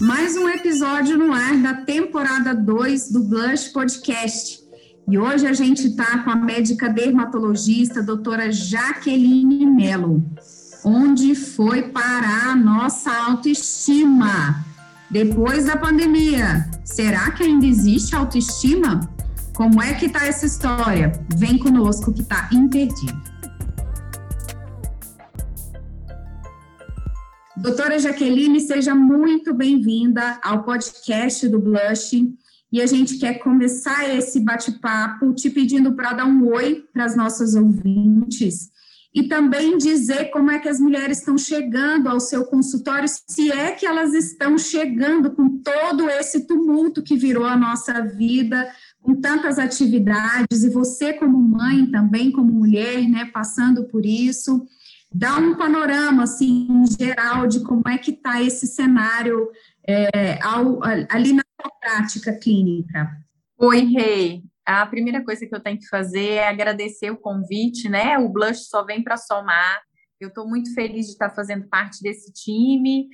Mais um episódio no ar da temporada 2 do Blush Podcast. E hoje a gente está com a médica dermatologista, doutora Jaqueline Mello. Onde foi parar a nossa autoestima? Depois da pandemia, será que ainda existe autoestima? Como é que está essa história? Vem conosco que está imperdível. Doutora Jaqueline, seja muito bem-vinda ao podcast do Blush. E a gente quer começar esse bate-papo te pedindo para dar um oi para as nossas ouvintes e também dizer como é que as mulheres estão chegando ao seu consultório, se é que elas estão chegando com todo esse tumulto que virou a nossa vida, com tantas atividades, e você como mãe também, como mulher, né, passando por isso dá um panorama assim geral de como é que está esse cenário é, ao, ali na prática clínica. Oi, Rei. A primeira coisa que eu tenho que fazer é agradecer o convite, né? O Blush só vem para somar. Eu estou muito feliz de estar fazendo parte desse time.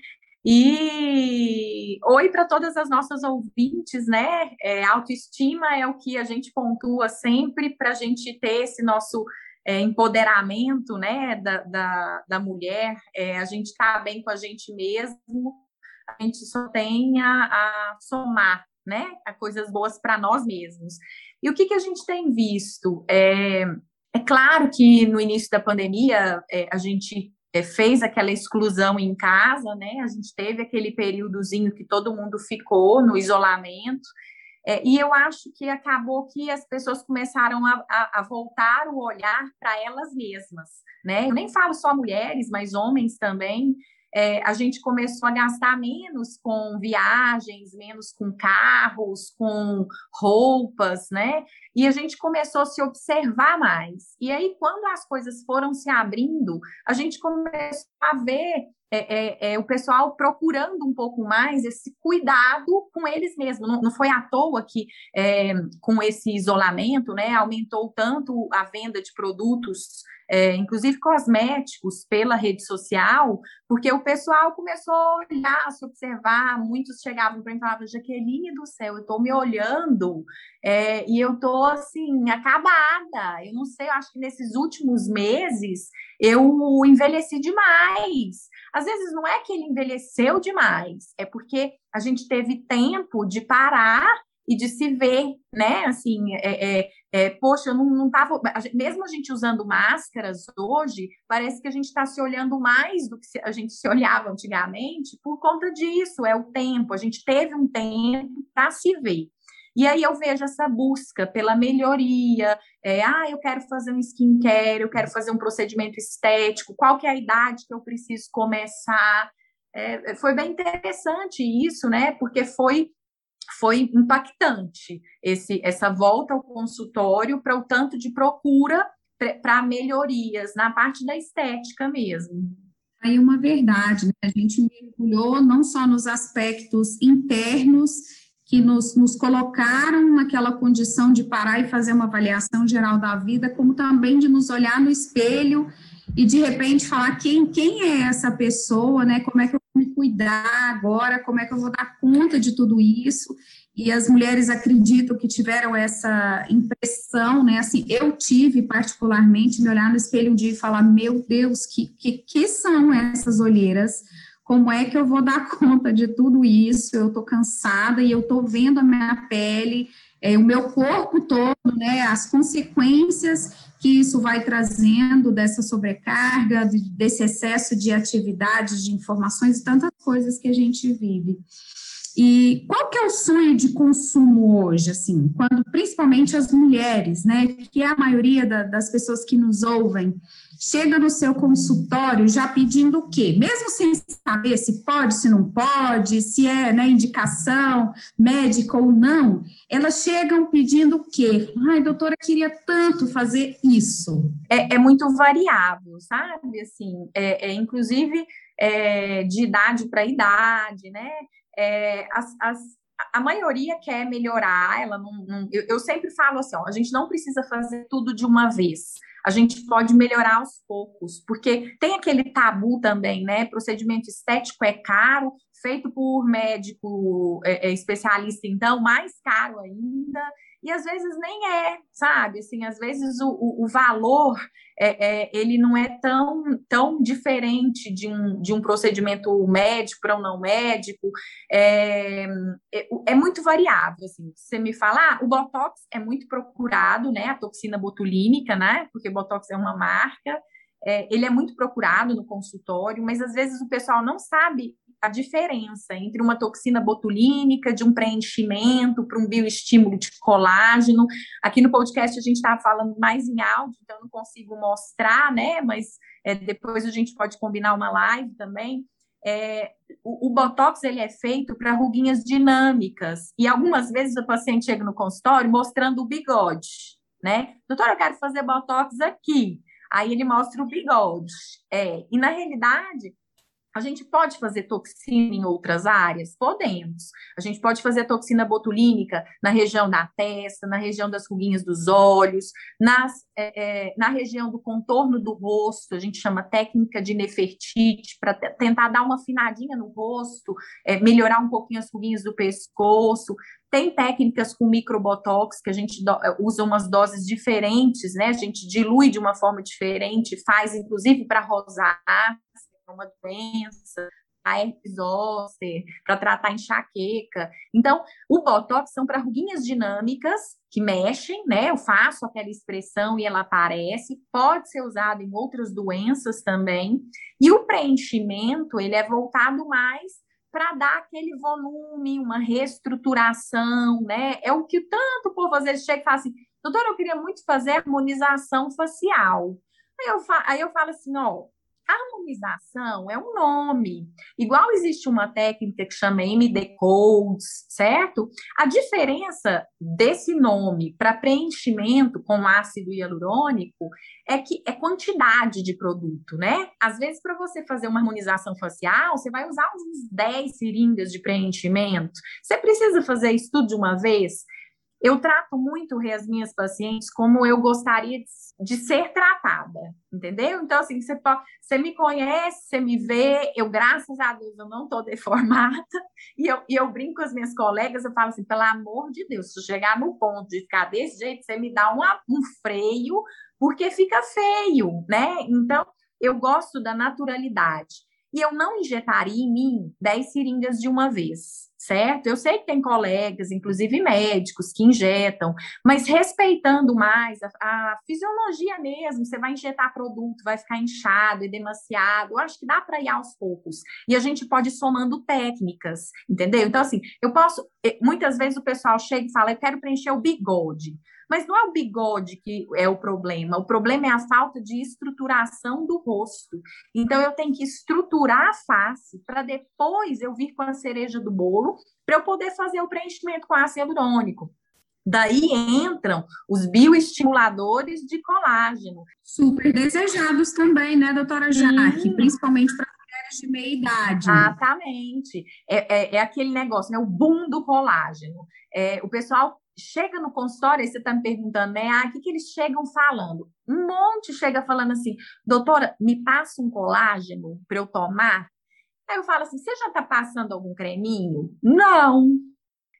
E oi para todas as nossas ouvintes, né? É, autoestima é o que a gente pontua sempre para a gente ter esse nosso é, empoderamento né, da, da, da mulher, é, a gente está bem com a gente mesmo, a gente só tem a, a somar né, a coisas boas para nós mesmos. E o que, que a gente tem visto? É, é claro que no início da pandemia é, a gente é, fez aquela exclusão em casa, né? A gente teve aquele períodozinho que todo mundo ficou no isolamento, é, e eu acho que acabou que as pessoas começaram a, a, a voltar o olhar para elas mesmas, né? Eu nem falo só mulheres, mas homens também. É, a gente começou a gastar menos com viagens, menos com carros, com roupas, né? E a gente começou a se observar mais. E aí, quando as coisas foram se abrindo, a gente começou a ver é, é, é, o pessoal procurando um pouco mais esse cuidado com eles mesmos. Não, não foi à toa que, é, com esse isolamento, né, aumentou tanto a venda de produtos é, inclusive cosméticos, pela rede social, porque o pessoal começou a olhar, a se observar, muitos chegavam para mim e falavam, Jaqueline do céu, eu estou me olhando é, e eu estou, assim, acabada, eu não sei, eu acho que nesses últimos meses eu envelheci demais, às vezes não é que ele envelheceu demais, é porque a gente teve tempo de parar e de se ver, né? Assim, é, é, é, poxa, eu não, não tava. Mesmo a gente usando máscaras hoje, parece que a gente está se olhando mais do que a gente se olhava antigamente por conta disso, é o tempo. A gente teve um tempo para se ver. E aí eu vejo essa busca pela melhoria, é, ah, eu quero fazer um skincare, eu quero fazer um procedimento estético, qual que é a idade que eu preciso começar? É, foi bem interessante isso, né? Porque foi foi impactante esse, essa volta ao consultório para o tanto de procura para melhorias na parte da estética mesmo. Aí uma verdade, né? a gente mergulhou não só nos aspectos internos que nos, nos colocaram naquela condição de parar e fazer uma avaliação geral da vida, como também de nos olhar no espelho e de repente falar quem, quem é essa pessoa, né? Como é que eu me cuidar agora? Como é que eu vou dar conta de tudo isso? E as mulheres acreditam que tiveram essa impressão, né? Assim, eu tive particularmente me olhar no espelho um dia e falar: meu Deus, que, que, que são essas olheiras? Como é que eu vou dar conta de tudo isso? Eu estou cansada e eu estou vendo a minha pele, é, o meu corpo todo, né? As consequências que isso vai trazendo dessa sobrecarga, desse excesso de atividades, de informações e tantas coisas que a gente vive. E qual que é o sonho de consumo hoje, assim, quando principalmente as mulheres, né, que é a maioria da, das pessoas que nos ouvem, chega no seu consultório já pedindo o quê? Mesmo sem saber se pode, se não pode, se é né, indicação médica ou não, elas chegam pedindo o quê? Ai, doutora, queria tanto fazer isso. É, é muito variável, sabe? Assim, é, é inclusive é, de idade para idade, né? É, as, as, a maioria quer melhorar, ela não, não eu, eu, sempre falo assim, ó, a gente não precisa fazer tudo de uma vez. a gente pode melhorar aos poucos, porque tem aquele tabu também, né? Procedimento estético é caro, feito por médico é, é especialista, então, mais caro ainda e às vezes nem é, sabe? Assim, às vezes o, o, o valor é, é, ele não é tão, tão diferente de um, de um procedimento médico para um não médico, é, é, é, muito variável. Assim. Você me fala, ah, o Botox é muito procurado, né? A toxina botulínica, né? Porque Botox é uma marca, é, ele é muito procurado no consultório, mas às vezes o pessoal não sabe a diferença entre uma toxina botulínica, de um preenchimento para um bioestímulo de colágeno. Aqui no podcast a gente está falando mais em áudio, então não consigo mostrar, né? Mas é, depois a gente pode combinar uma live também. É, o, o, Botox ele é feito para ruguinhas dinâmicas, e algumas vezes o paciente chega no consultório mostrando o bigode, né? Doutor, eu quero fazer Botox aqui. Aí ele mostra o bigode. É, e na realidade, a gente pode fazer toxina em outras áreas? Podemos. A gente pode fazer toxina botulínica na região da testa, na região das ruguinhas dos olhos, nas, é, é, na região do contorno do rosto, a gente chama técnica de Nefertiti, para tentar dar uma afinadinha no rosto, é, melhorar um pouquinho as ruguinhas do pescoço. Tem técnicas com microbotox, que a gente é, usa umas doses diferentes, né? A gente dilui de uma forma diferente, faz inclusive para rosar uma doença, a herpes zoster, para tratar enxaqueca. Então, o Botox são para ruguinhas dinâmicas que mexem, né? Eu faço aquela expressão e ela aparece, pode ser usado em outras doenças também. E o preenchimento, ele é voltado mais para dar aquele volume, uma reestruturação, né? É o que tanto o povo às vezes chega e fala assim, doutora, eu queria muito fazer harmonização facial. Aí eu, aí eu falo assim, ó, Harmonização é um nome. Igual existe uma técnica que chama MD Codes, certo? A diferença desse nome para preenchimento com ácido hialurônico é que é quantidade de produto, né? Às vezes, para você fazer uma harmonização facial, você vai usar uns 10 seringas de preenchimento. Você precisa fazer isso tudo de uma vez? Eu trato muito as minhas pacientes como eu gostaria de, de ser tratada, entendeu? Então, assim, você, pode, você me conhece, você me vê, eu, graças a Deus, eu não estou deformada, e eu, e eu brinco com as minhas colegas, eu falo assim, pelo amor de Deus, se chegar no ponto de ficar desse jeito, você me dá uma, um freio, porque fica feio, né? Então, eu gosto da naturalidade. E eu não injetaria em mim 10 seringas de uma vez certo? Eu sei que tem colegas, inclusive médicos, que injetam, mas respeitando mais a, a fisiologia mesmo, você vai injetar produto, vai ficar inchado e demasiado, eu acho que dá para ir aos poucos. E a gente pode ir somando técnicas, entendeu? Então, assim, eu posso. Eh, muitas vezes o pessoal chega e fala, eu quero preencher o bigode. Mas não é o bigode que é o problema, o problema é a falta de estruturação do rosto. Então, eu tenho que estruturar a face para depois eu vir com a cereja do bolo, para eu poder fazer o preenchimento com ácido hialurônico. Daí entram os bioestimuladores de colágeno. Super desejados também, né, doutora Jaque? Principalmente para mulheres de meia idade. Exatamente. É, é, é, aquele negócio, né? O boom do colágeno. É, o pessoal chega no consultório e você está me perguntando, né? Ah, o que, que eles chegam falando? Um monte chega falando assim, doutora, me passa um colágeno para eu tomar? Aí eu falo assim, você já está passando algum creminho? Não.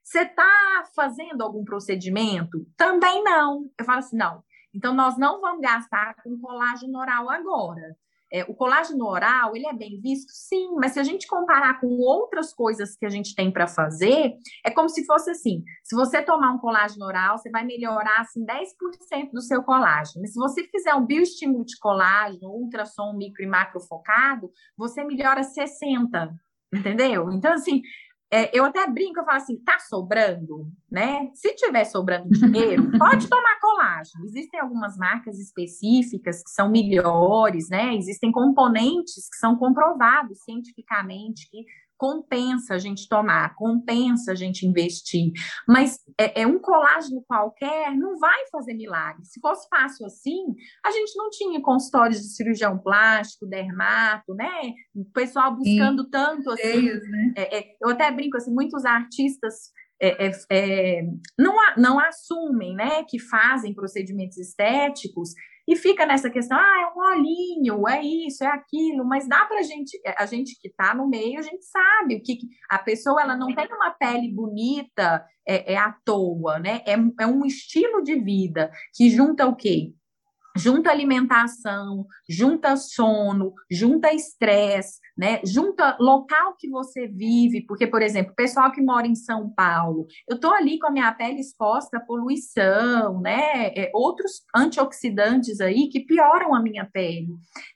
Você está fazendo algum procedimento? Também não. Eu falo assim, não. Então, nós não vamos gastar com colágeno oral agora. É, o colágeno oral, ele é bem visto? Sim, mas se a gente comparar com outras coisas que a gente tem para fazer, é como se fosse assim, se você tomar um colágeno oral, você vai melhorar, assim, 10% do seu colágeno. Mas se você fizer um bioestímulo de colágeno, ultrassom micro e macro focado, você melhora 60%, entendeu? Então, assim, é, eu até brinco, eu falo assim, tá sobrando, né? Se tiver sobrando dinheiro, pode tomar colágeno. Existem algumas marcas específicas que são melhores, né? Existem componentes que são comprovados cientificamente que compensa a gente tomar, compensa a gente investir, mas é, é, um colágeno qualquer não vai fazer milagre. Se fosse fácil assim, a gente não tinha consultórios de cirurgião plástico, dermato, né? O pessoal buscando Sim. tanto assim. né? é, é, eu até brinco assim, muitos artistas é, é, é, não, não assumem né, que fazem procedimentos estéticos e fica nessa questão, ah, é um olhinho, é isso, é aquilo, mas dá para gente, a gente que está no meio, a gente sabe o que, a pessoa ela não tem uma pele bonita é, é à toa, né? É, é um estilo de vida que junta o quê? Junta alimentação, junta sono, junta estresse, né? Junta local que você vive, porque, por exemplo, pessoal que mora em São Paulo, eu estou ali com a minha pele exposta à poluição, né? É, outros antioxidantes aí que pioram a minha pele.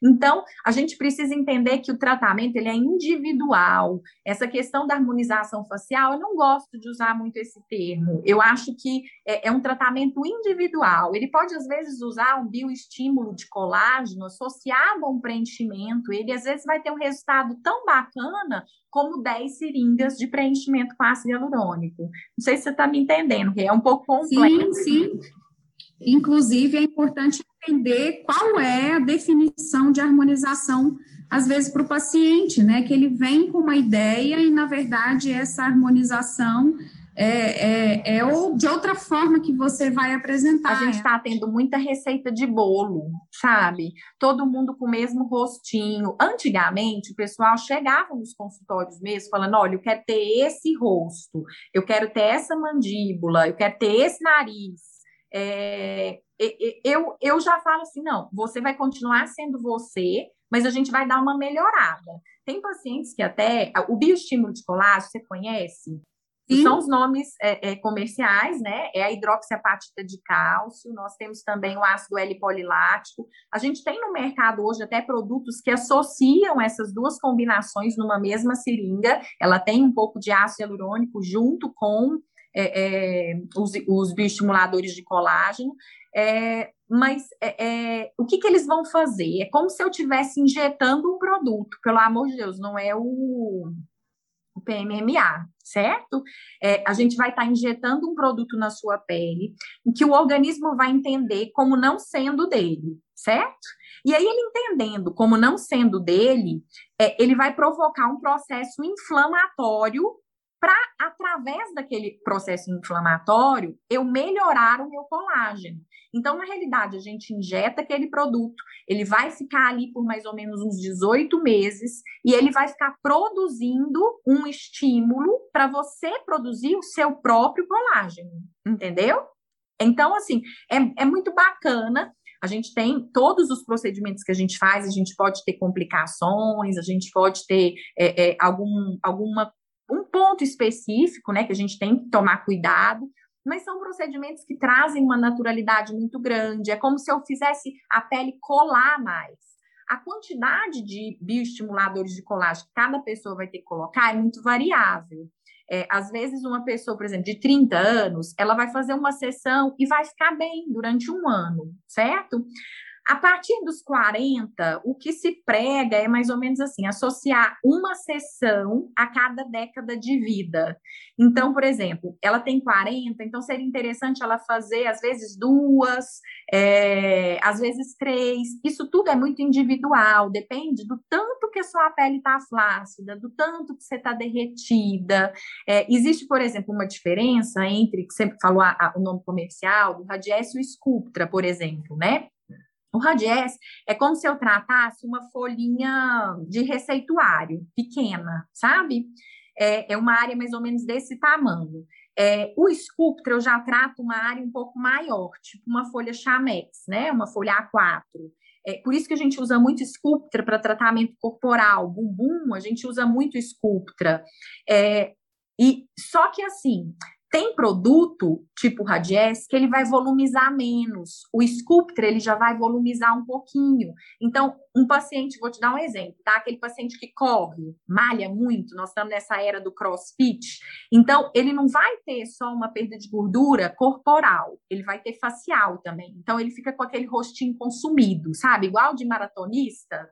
Então, a gente precisa entender que o tratamento ele é individual. Essa questão da harmonização facial, eu não gosto de usar muito esse termo. Eu acho que é, é um tratamento individual. Ele pode, às vezes, usar um bioestímulo de colágeno associado a um preenchimento. Ele, às vezes, vai ter um resultado tão bacana como 10 seringas de preenchimento com ácido hialurônico. Não sei se você está me entendendo, que é um pouco complexo. Sim, sim. Inclusive, é importante entender qual é a definição de harmonização, às vezes, para o paciente, né? Que ele vem com uma ideia e, na verdade, essa harmonização é, é, é ou de outra forma que você vai apresentar. A gente está tendo muita receita de bolo, sabe? Todo mundo com o mesmo rostinho. Antigamente, o pessoal chegava nos consultórios mesmo falando: olha, eu quero ter esse rosto, eu quero ter essa mandíbula, eu quero ter esse nariz. É, eu, eu já falo assim: não, você vai continuar sendo você, mas a gente vai dar uma melhorada. Tem pacientes que até. O bioestímulo de colágeno, você conhece? Sim. São os nomes é, é, comerciais, né? É a hidroxiapatita de cálcio, nós temos também o ácido L-polilático. A gente tem no mercado hoje até produtos que associam essas duas combinações numa mesma seringa. Ela tem um pouco de ácido hialurônico junto com é, é os, os bioestimuladores de colágeno. É, mas é, é, o que, que eles vão fazer? É como se eu estivesse injetando um produto, pelo amor de Deus, não é o o PMMA, certo? É, a gente vai estar tá injetando um produto na sua pele, que o organismo vai entender como não sendo dele, certo? E aí, ele entendendo como não sendo dele, é, ele vai provocar um processo inflamatório para, através daquele processo inflamatório, eu melhorar o meu colágeno. Então, na realidade, a gente injeta aquele produto, ele vai ficar ali por mais ou menos uns 18 meses e ele vai ficar produzindo um estímulo para você produzir o seu próprio colágeno, entendeu? Então, assim, é, é muito bacana. A gente tem todos os procedimentos que a gente faz, a gente pode ter complicações, a gente pode ter é, é, algum, alguma um ponto específico, né, que a gente tem que tomar cuidado, mas são procedimentos que trazem uma naturalidade muito grande. É como se eu fizesse a pele colar mais. A quantidade de bioestimuladores de colágeno que cada pessoa vai ter que colocar é muito variável. É, às vezes, uma pessoa, por exemplo, de 30 anos, ela vai fazer uma sessão e vai ficar bem durante um ano, certo? A partir dos 40, o que se prega é mais ou menos assim, associar uma sessão a cada década de vida. Então, por exemplo, ela tem 40, então seria interessante ela fazer, às vezes, duas, é, às vezes três. Isso tudo é muito individual, depende do tanto que a sua pele está flácida, do tanto que você está derretida. É, existe, por exemplo, uma diferença entre, que você falou a, a, o nome comercial, do Radiesse e o Sculptra, por exemplo, né? O Radies é como se eu tratasse uma folhinha de receituário pequena, sabe? É, é uma área mais ou menos desse tamanho. É, o Sculptra eu já trato uma área um pouco maior, tipo uma folha Chamex, né? Uma folha A4. É, por isso que a gente usa muito Sculptra para tratamento corporal. Bumbum, a gente usa muito Sculptra. É, e só que assim, tem produto, tipo Radies, que ele vai volumizar menos. O Sculptra, ele já vai volumizar um pouquinho. Então, um paciente, vou te dar um exemplo, tá? Aquele paciente que corre, malha muito, nós estamos nessa era do crossfit. Então, ele não vai ter só uma perda de gordura corporal, ele vai ter facial também. Então, ele fica com aquele rostinho consumido, sabe? Igual de maratonista.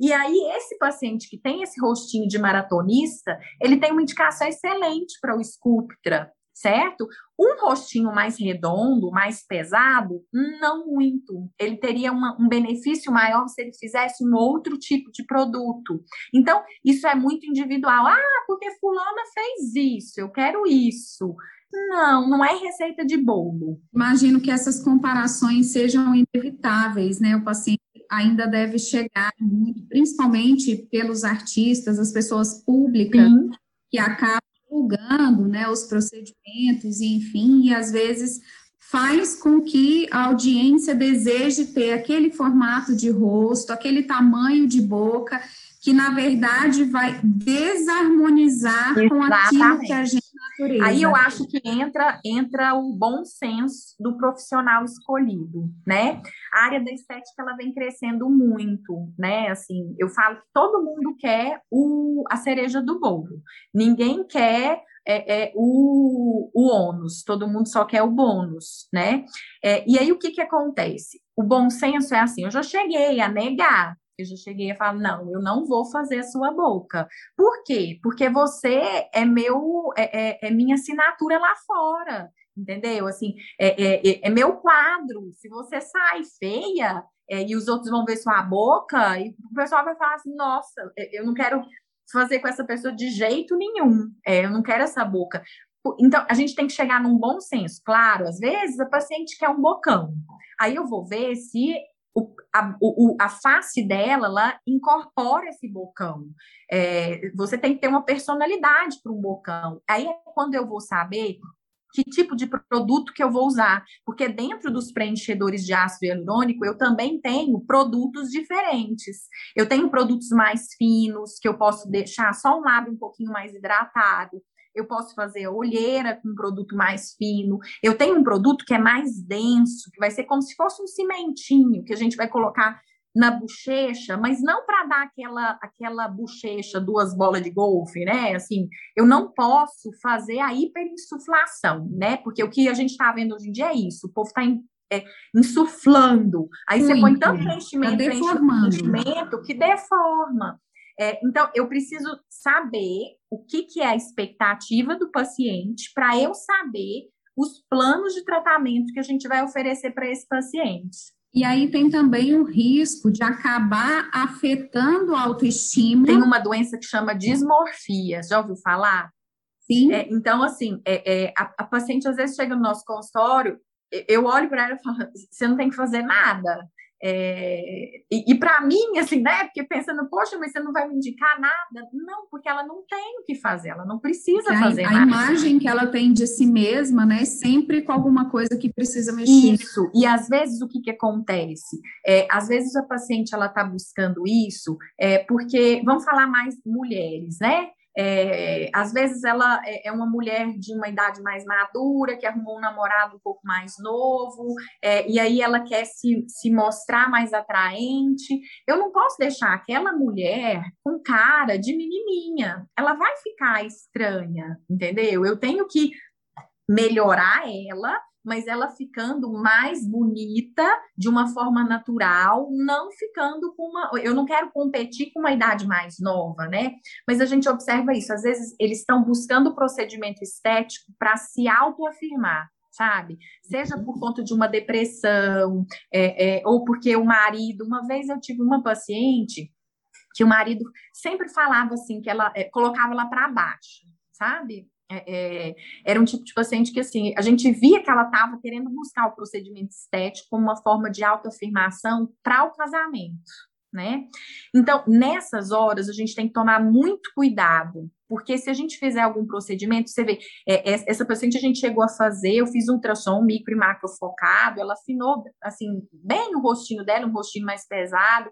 E aí, esse paciente que tem esse rostinho de maratonista, ele tem uma indicação excelente para o Sculptra, certo? Um rostinho mais redondo, mais pesado, não muito. Ele teria uma, um benefício maior se ele fizesse um outro tipo de produto. Então, isso é muito individual. Ah, porque fulana fez isso, eu quero isso. Não, não é receita de bolo. Imagino que essas comparações sejam inevitáveis, né? O paciente ainda deve chegar principalmente pelos artistas, as pessoas públicas Sim. que acabam divulgando, né, os procedimentos, enfim, e às vezes faz com que a audiência deseje ter aquele formato de rosto, aquele tamanho de boca, que na verdade vai desarmonizar Exatamente. com aquilo que a gente natureza. Aí eu acho que entra entra o bom senso do profissional escolhido, né? A área da estética ela vem crescendo muito, né? Assim, eu falo que todo mundo quer o, a cereja do bolo. Ninguém quer é, é, o, o ônus, todo mundo só quer o bônus, né? É, e aí o que, que acontece? O bom senso é assim: eu já cheguei a negar eu já cheguei a falar, não, eu não vou fazer a sua boca. Por quê? Porque você é meu, é, é, é minha assinatura lá fora, entendeu? Assim, é, é, é, é meu quadro. Se você sai feia é, e os outros vão ver sua boca, e o pessoal vai falar assim, nossa, eu não quero fazer com essa pessoa de jeito nenhum. Eu não quero essa boca. Então, a gente tem que chegar num bom senso. Claro, às vezes a paciente quer um bocão. Aí eu vou ver se o, a, o, a face dela, ela incorpora esse bocão. É, você tem que ter uma personalidade para um bocão. Aí é quando eu vou saber que tipo de produto que eu vou usar, porque dentro dos preenchedores de ácido hialurônico eu também tenho produtos diferentes. Eu tenho produtos mais finos que eu posso deixar só um lábio um pouquinho mais hidratado eu posso fazer a olheira com um produto mais fino. Eu tenho um produto que é mais denso, que vai ser como se fosse um cimentinho que a gente vai colocar na bochecha, mas não para dar aquela aquela bochecha duas bolas de golfe, né? Assim, eu não posso fazer a hiperinsuflação, né? Porque o que a gente está vendo hoje em dia é isso, o povo está é, insuflando. Aí Muito. você põe tanto tá preenchimento, tá preenchimento que deforma. É, então, eu preciso saber o que, que é a expectativa do paciente para eu saber os planos de tratamento que a gente vai oferecer para esse paciente. E aí tem também o risco de acabar afetando a autoestima. Tem uma doença que chama dismorfia, já ouviu falar? Sim. É, então, assim, é, é, a, a, paciente às vezes chega no nosso consultório, eu olho para ela e falo, você não tem que fazer nada. É, e, e para mim, assim, né? Porque pensando, poxa, mas você não vai me indicar nada? Não, porque ela não tem o que fazer, ela não precisa a, fazer a nada. A imagem que ela tem de si mesma, né? Sempre com alguma coisa que precisa mexer. Isso. E às vezes o que, que acontece? É, às vezes a paciente ela está buscando isso, é, porque vamos falar mais mulheres, né? É, às vezes ela é, é uma mulher de uma idade mais madura, que arrumou um namorado um pouco mais novo, é, e aí ela quer se, se mostrar mais atraente. Eu não posso deixar aquela mulher com cara de menininha, ela vai ficar estranha, entendeu? Eu tenho que melhorar ela mas ela ficando mais bonita de uma forma natural, não ficando com uma. Eu não quero competir com uma idade mais nova, né? Mas a gente observa isso. Às vezes eles estão buscando procedimento estético para se autoafirmar sabe? Seja por conta de uma depressão, é, é, ou porque o marido. Uma vez eu tive uma paciente que o marido sempre falava assim, que ela é, colocava ela para baixo, sabe? É, é, era um tipo de paciente que, assim, a gente via que ela estava querendo buscar o procedimento estético como uma forma de autoafirmação para o casamento, né? Então, nessas horas, a gente tem que tomar muito cuidado, porque se a gente fizer algum procedimento, você vê, é, é essa paciente a gente chegou a fazer, eu fiz um ultrassom micro e macro focado, ela afinou, assim, bem o rostinho dela, um rostinho mais pesado,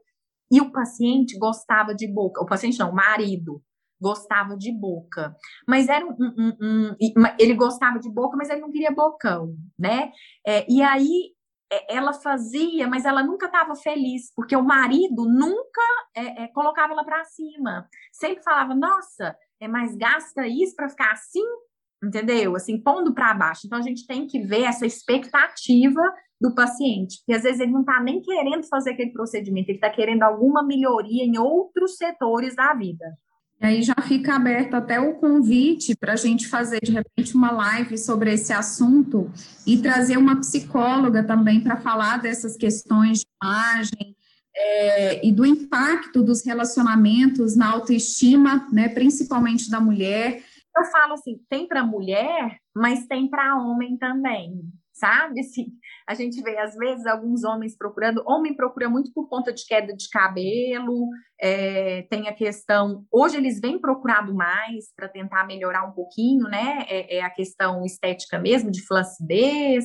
e o paciente gostava de boca, o paciente não, o marido, gostava de boca. Mas era um, um, um, ele gostava de boca, mas ele não queria bocão, né? É, e aí é, ela fazia, mas ela nunca estava feliz, porque o marido nunca é, é, colocava ela para cima. Sempre falava, nossa, é mais gasta isso para ficar assim, entendeu? Assim, pondo para baixo. Então a gente tem que ver essa expectativa do paciente, porque às vezes ele não está nem querendo fazer aquele procedimento, ele está querendo alguma melhoria em outros setores da vida. E aí já fica aberto até o convite para a gente fazer, de repente, uma live sobre esse assunto e trazer uma psicóloga também para falar dessas questões de imagem é, e do impacto dos relacionamentos na autoestima, né, principalmente da mulher. Eu falo assim, tem para mulher mas tem para homem também sabe? Assim, a gente vê, às vezes, alguns homens procurando. Homem procura muito por conta de queda de cabelo, é, tem a questão. Hoje eles vêm procurado mais para tentar melhorar um pouquinho, né? É, é, a questão estética mesmo, de flacidez,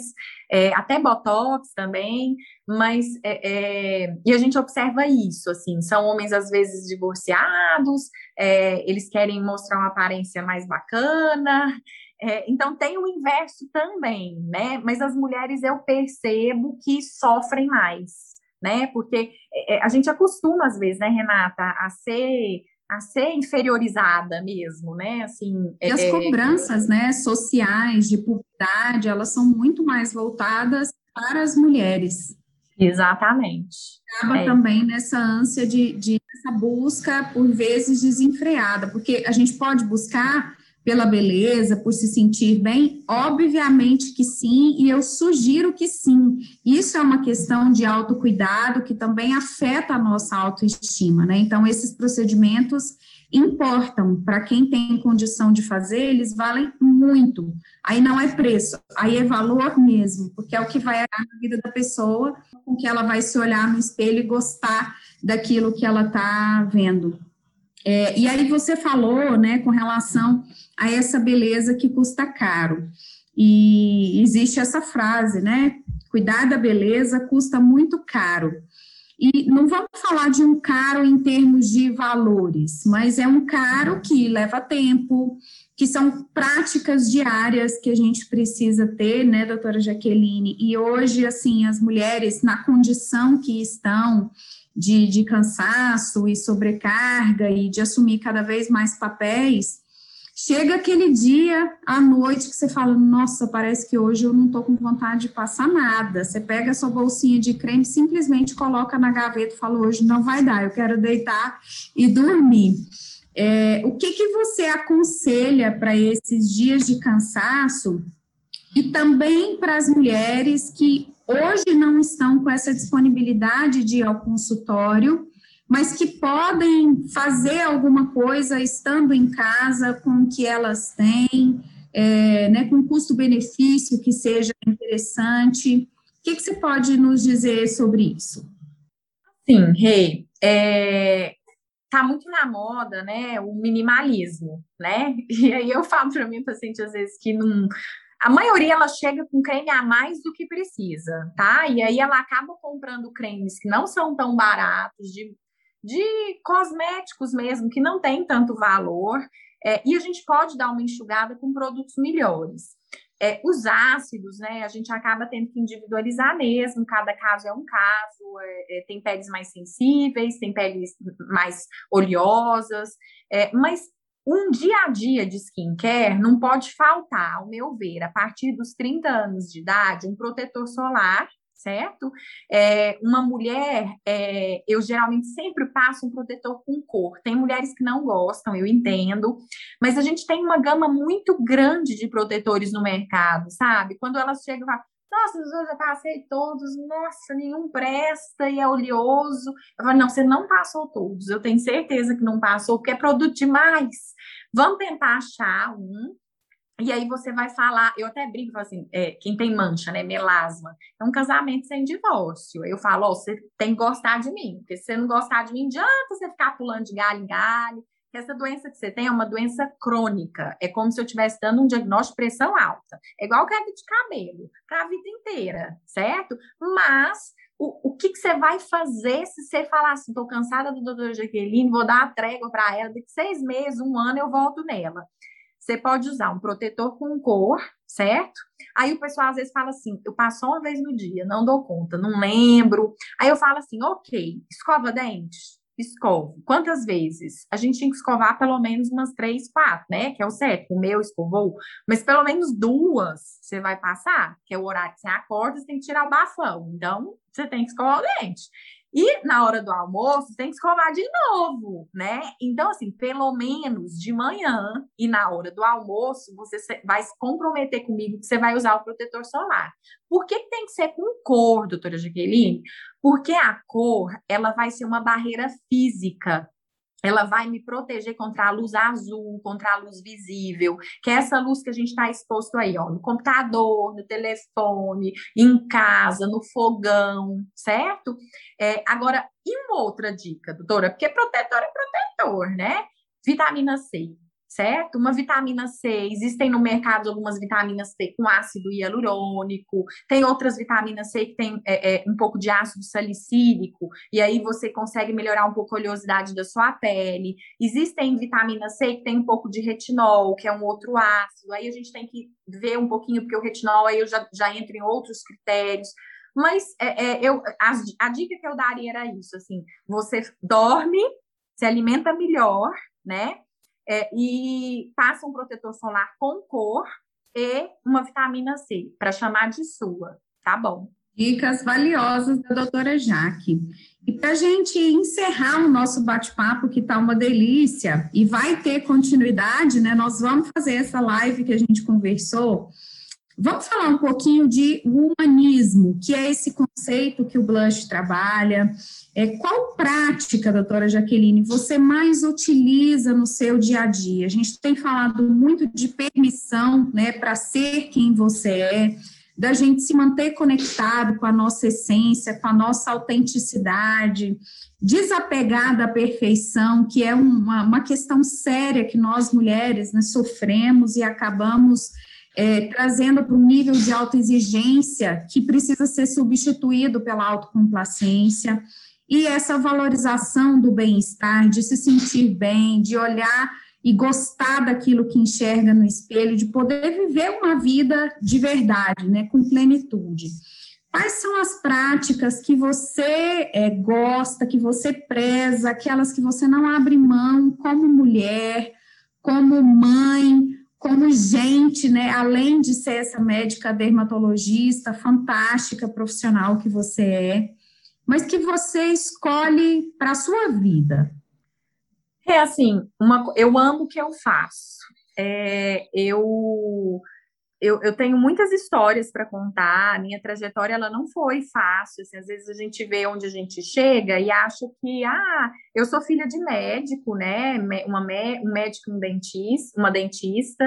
é, até botox também, mas. É, é, e a gente observa isso, assim, são homens, às vezes, divorciados, é, eles querem mostrar uma aparência mais bacana. É, então tem o inverso também, né? Mas as mulheres eu percebo que sofrem mais, né? Porque é, é a gente acostuma às vezes, né, Renata, a ser a ser inferiorizada mesmo, né? Assim, e as é, é cobranças, né, sociais de publicidade, elas são muito mais voltadas para as mulheres. Exatamente. Acaba é. também nessa ânsia de, de essa busca por vezes desenfreada, porque a gente pode buscar pela beleza, por se sentir bem? Obviamente que sim, e eu sugiro que sim. Isso é uma questão de autocuidado que também afeta a nossa autoestima, né? Então, esses procedimentos importam para quem tem condição de fazer, eles valem muito. Aí não é preço, aí é valor mesmo, porque é o que vai na vida da pessoa, com que ela vai se olhar no espelho e gostar daquilo que ela está vendo. É, e aí você falou, né, com relação a essa beleza que custa caro. E existe essa frase, né? Cuidar da beleza custa muito caro. E não vamos falar de um caro em termos de valores, mas é um caro que leva tempo, que são práticas diárias que a gente precisa ter, né, doutora Jaqueline? E hoje, assim, as mulheres, na condição que estão, de, de cansaço e sobrecarga e de assumir cada vez mais papéis, chega aquele dia à noite que você fala: Nossa, parece que hoje eu não estou com vontade de passar nada. Você pega a sua bolsinha de creme, simplesmente coloca na gaveta e fala: Hoje não vai dar, eu quero deitar e dormir. É, o que, que você aconselha para esses dias de cansaço e também para as mulheres que hoje não estão com essa disponibilidade de ir ao consultório, mas que podem fazer alguma coisa estando em casa com o que elas têm, é, né, com custo-benefício que seja interessante. O que, que, você pode nos dizer sobre isso? Sim, Rei, hey, é, tá muito na moda, né, o minimalismo, né? E aí eu falo para mim paciente às vezes que não a maioria ela chega com creme a mais do que precisa, tá? E aí ela acaba comprando cremes que não são tão baratos, de, de cosméticos mesmo, que não tem tanto valor. É, e a gente pode dar uma enxugada com produtos melhores. É, os ácidos, né? A gente acaba tendo que individualizar mesmo, cada caso é um caso. É, é tem peles mais sensíveis, tem peles mais oleosas, é, mas um dia a dia de skincare não pode faltar, ao meu ver, a partir dos 30 anos de idade, um protetor solar, certo? É, uma mulher, é, eu geralmente sempre passo um protetor com cor. Tem mulheres que não gostam, eu entendo, mas a gente tem uma gama muito grande de protetores no mercado, sabe? Quando elas chegam e falam, nossa, eu já passei todos, nossa, nenhum presta e é oleoso. Eu falo, não, você não passou todos, eu tenho certeza que não passou, porque é produto demais. Vamos tentar achar um. E aí você vai falar, eu até brinco assim, é, quem tem mancha, né, melasma, é um casamento sem divórcio. Eu falo, ó, você tem que gostar de mim, porque se você não gostar de mim, adianta você ficar pulando de galho em galho, essa doença que você tem é uma doença crônica. É como se eu estivesse dando um diagnóstico de pressão alta. É igual queda de cabelo, para a vida inteira, certo? Mas o, o que, que você vai fazer se você falar assim, estou cansada do doutor Jaqueline, vou dar uma trégua para ela, de seis meses, um ano eu volto nela. Você pode usar um protetor com cor, certo? Aí o pessoal às vezes fala assim: eu passo uma vez no dia, não dou conta, não lembro. Aí eu falo assim: ok, escova dentes escovo. Quantas vezes? A gente tem que escovar pelo menos umas três, quatro, né? Que é o certo. O meu escovou, mas pelo menos duas você vai passar, que é o horário que você acorda, você tem que tirar o bafão. Então, você tem que escovar o dente. E na hora do almoço, tem que escovar de novo, né? Então, assim, pelo menos de manhã e na hora do almoço, você vai se comprometer comigo que você vai usar o protetor solar. Por que, tem que ser com cor, doutora Jaqueline? Porque a cor, ela vai ser uma barreira física ela vai me proteger contra a luz azul, contra a luz visível, que é essa luz que a gente está exposto aí, ó, no computador, no telefone, em casa, no fogão, certo? É, agora, e uma outra dica, doutora? Porque protetor é protetor, né? Vitamina C certo? Uma vitamina C, existem no mercado algumas vitaminas C com ácido hialurônico, tem outras vitaminas C que tem é, é, um pouco de ácido salicílico, e aí você consegue melhorar um pouco a oleosidade da sua pele. Existem vitaminas C que tem um pouco de retinol, que é um outro ácido, aí a gente tem que ver um pouquinho, porque o retinol aí eu já, já entro em outros critérios. Mas é, é eu, a, a dica que eu daria era isso, assim, você dorme, se alimenta melhor, né? É, e passa um protetor solar com cor e uma vitamina C, para chamar de sua, tá bom? Dicas valiosas da doutora Jaque. E para a gente encerrar o nosso bate-papo, que está uma delícia, e vai ter continuidade, né? Nós vamos fazer essa live que a gente conversou. Vamos falar um pouquinho de humanismo, que é esse conceito que o Blush trabalha, é, qual prática, doutora Jaqueline, você mais utiliza no seu dia a dia? A gente tem falado muito de permissão, né, para ser quem você é, da gente se manter conectado com a nossa essência, com a nossa autenticidade, desapegar da perfeição, que é uma, uma questão séria que nós mulheres né, sofremos e acabamos é, trazendo para um nível de autoexigência que precisa ser substituído pela autocomplacência. E essa valorização do bem-estar, de se sentir bem, de olhar e gostar daquilo que enxerga no espelho, de poder viver uma vida de verdade, né, com plenitude. Quais são as práticas que você é, gosta, que você preza, aquelas que você não abre mão como mulher, como mãe, como gente, né? Além de ser essa médica dermatologista fantástica, profissional que você é, mas que você escolhe para a sua vida? É assim, uma, eu amo o que eu faço. É, eu, eu, eu tenho muitas histórias para contar. A minha trajetória ela não foi fácil. Assim, às vezes a gente vê onde a gente chega e acha que ah, eu sou filha de médico, né? Uma, um médico, um dentista, uma dentista.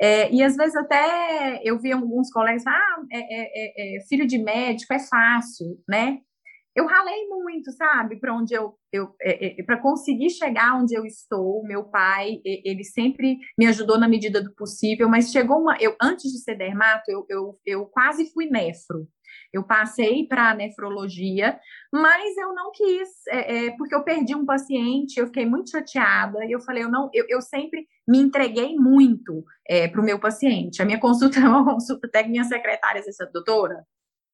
É, e às vezes até eu vi alguns colegas, ah, é, é, é, é filho de médico é fácil, né? Eu ralei muito, sabe, para onde eu, eu é, é, para conseguir chegar onde eu estou. Meu pai, ele sempre me ajudou na medida do possível, mas chegou uma, eu antes de ser dermato, eu, eu, eu quase fui nefro. Eu passei para nefrologia, mas eu não quis, é, é, porque eu perdi um paciente, eu fiquei muito chateada, e eu falei, eu não, eu, eu sempre me entreguei muito é, para o meu paciente. A minha consulta é uma consulta até minha secretária disse, doutora,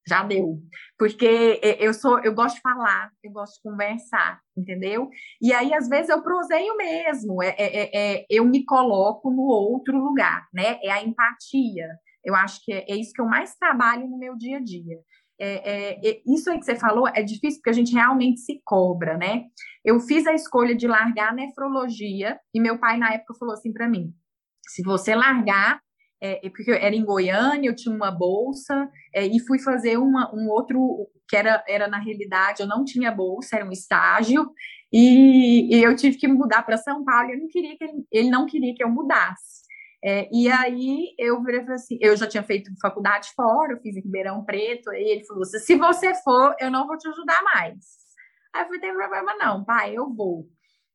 já deu. Porque eu sou, eu gosto de falar, eu gosto de conversar, entendeu? E aí, às vezes, eu proseio mesmo, é, é, é, é, eu me coloco no outro lugar, né? É a empatia. Eu acho que é, é isso que eu mais trabalho no meu dia a dia. É, isso aí que você falou é difícil porque a gente realmente se cobra, né? Eu fiz a escolha de largar a nefrologia e meu pai, na época, falou assim para mim: se você largar, é, é, porque era em Goiânia, eu tinha uma bolsa, é, e fui fazer uma, um outro, que era, era na realidade, eu não tinha bolsa, era um estágio, e, e eu tive que mudar para São Paulo, eu não queria que ele, ele não queria que eu mudasse. É, e aí eu virei assim, eu já tinha feito faculdade fora, eu fiz em Ribeirão Preto, e ele falou assim, se você for, eu não vou te ajudar mais. Aí eu falei, tem problema não, pai, eu vou.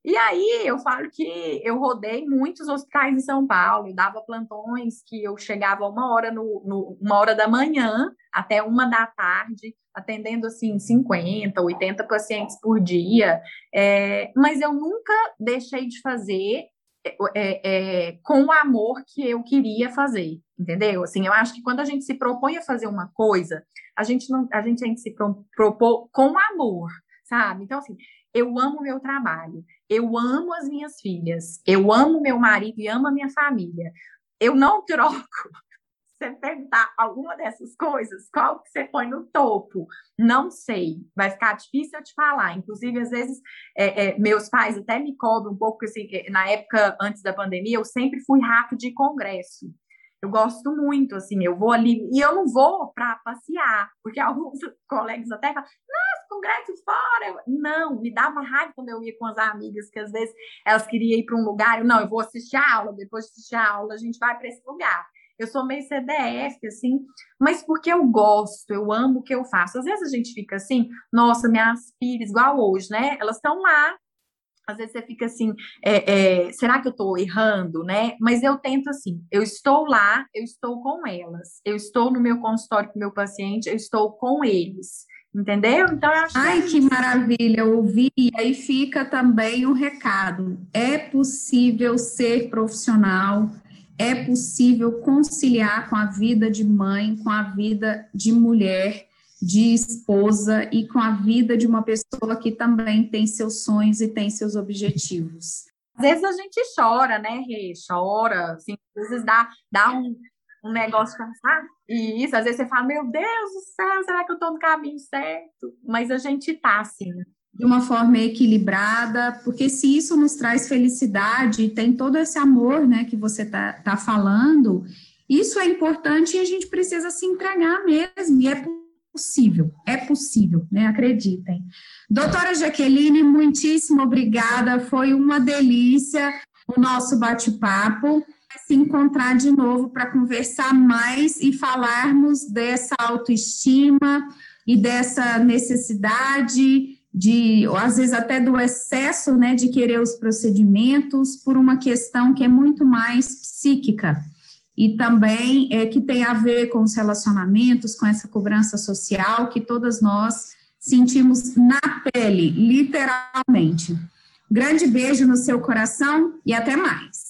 E aí eu falo que eu rodei muitos hospitais em São Paulo, dava plantões que eu chegava uma hora no, no, uma hora da manhã até uma da tarde, atendendo assim 50, 80 pacientes por dia. É, mas eu nunca deixei de fazer é, é, é, com o amor que eu queria fazer, entendeu? Assim, eu acho que quando a gente se propõe a fazer uma coisa, a gente não, a gente tem que se propor com amor, sabe? Então, assim, eu amo meu trabalho, eu amo as minhas filhas, eu amo meu marido e amo a minha família. Eu não troco. Você perguntar alguma dessas coisas, qual que você põe no topo? Não sei, vai ficar difícil eu te falar. Inclusive, às vezes, é, é, meus pais até me cobram um pouco, assim, na época antes da pandemia, eu sempre fui rato de congresso. Eu gosto muito, assim, eu vou ali, e eu não vou para passear, porque alguns colegas até falam, esse congresso fora. Não, me dava raiva quando eu ia com as amigas, que às vezes elas queriam ir para um lugar, eu, não, eu vou assistir a aula, depois de assistir a aula, a gente vai para esse lugar. Eu sou meio CDF, assim, mas porque eu gosto, eu amo o que eu faço. Às vezes a gente fica assim, nossa, minhas filhas, igual hoje, né? Elas estão lá às vezes você fica assim, é, é, será que eu estou errando, né? Mas eu tento assim, eu estou lá, eu estou com elas, eu estou no meu consultório com o meu paciente, eu estou com eles, entendeu? Então, eu acho Ai, que, é que maravilha ouvir, e aí fica também um recado, é possível ser profissional, é possível conciliar com a vida de mãe, com a vida de mulher, de esposa e com a vida de uma pessoa que também tem seus sonhos e tem seus objetivos. Às vezes a gente chora, né, Rê? Chora, assim, às vezes dá, dá um, um negócio cansar. E isso, às vezes você fala, meu Deus do céu, será que eu estou no caminho certo? Mas a gente tá, assim. De uma forma equilibrada, porque se isso nos traz felicidade, tem todo esse amor, né, que você tá, tá falando, isso é importante e a gente precisa se entregar mesmo. E é possível, é possível, né? Acreditem. Doutora Jaqueline, muitíssimo obrigada, foi uma delícia o nosso bate-papo. Se encontrar de novo para conversar mais e falarmos dessa autoestima e dessa necessidade de, ou às vezes até do excesso, né, de querer os procedimentos por uma questão que é muito mais psíquica e também é, que tem a ver com os relacionamentos, com essa cobrança social que todas nós sentimos na pele, literalmente. Grande beijo no seu coração e até mais.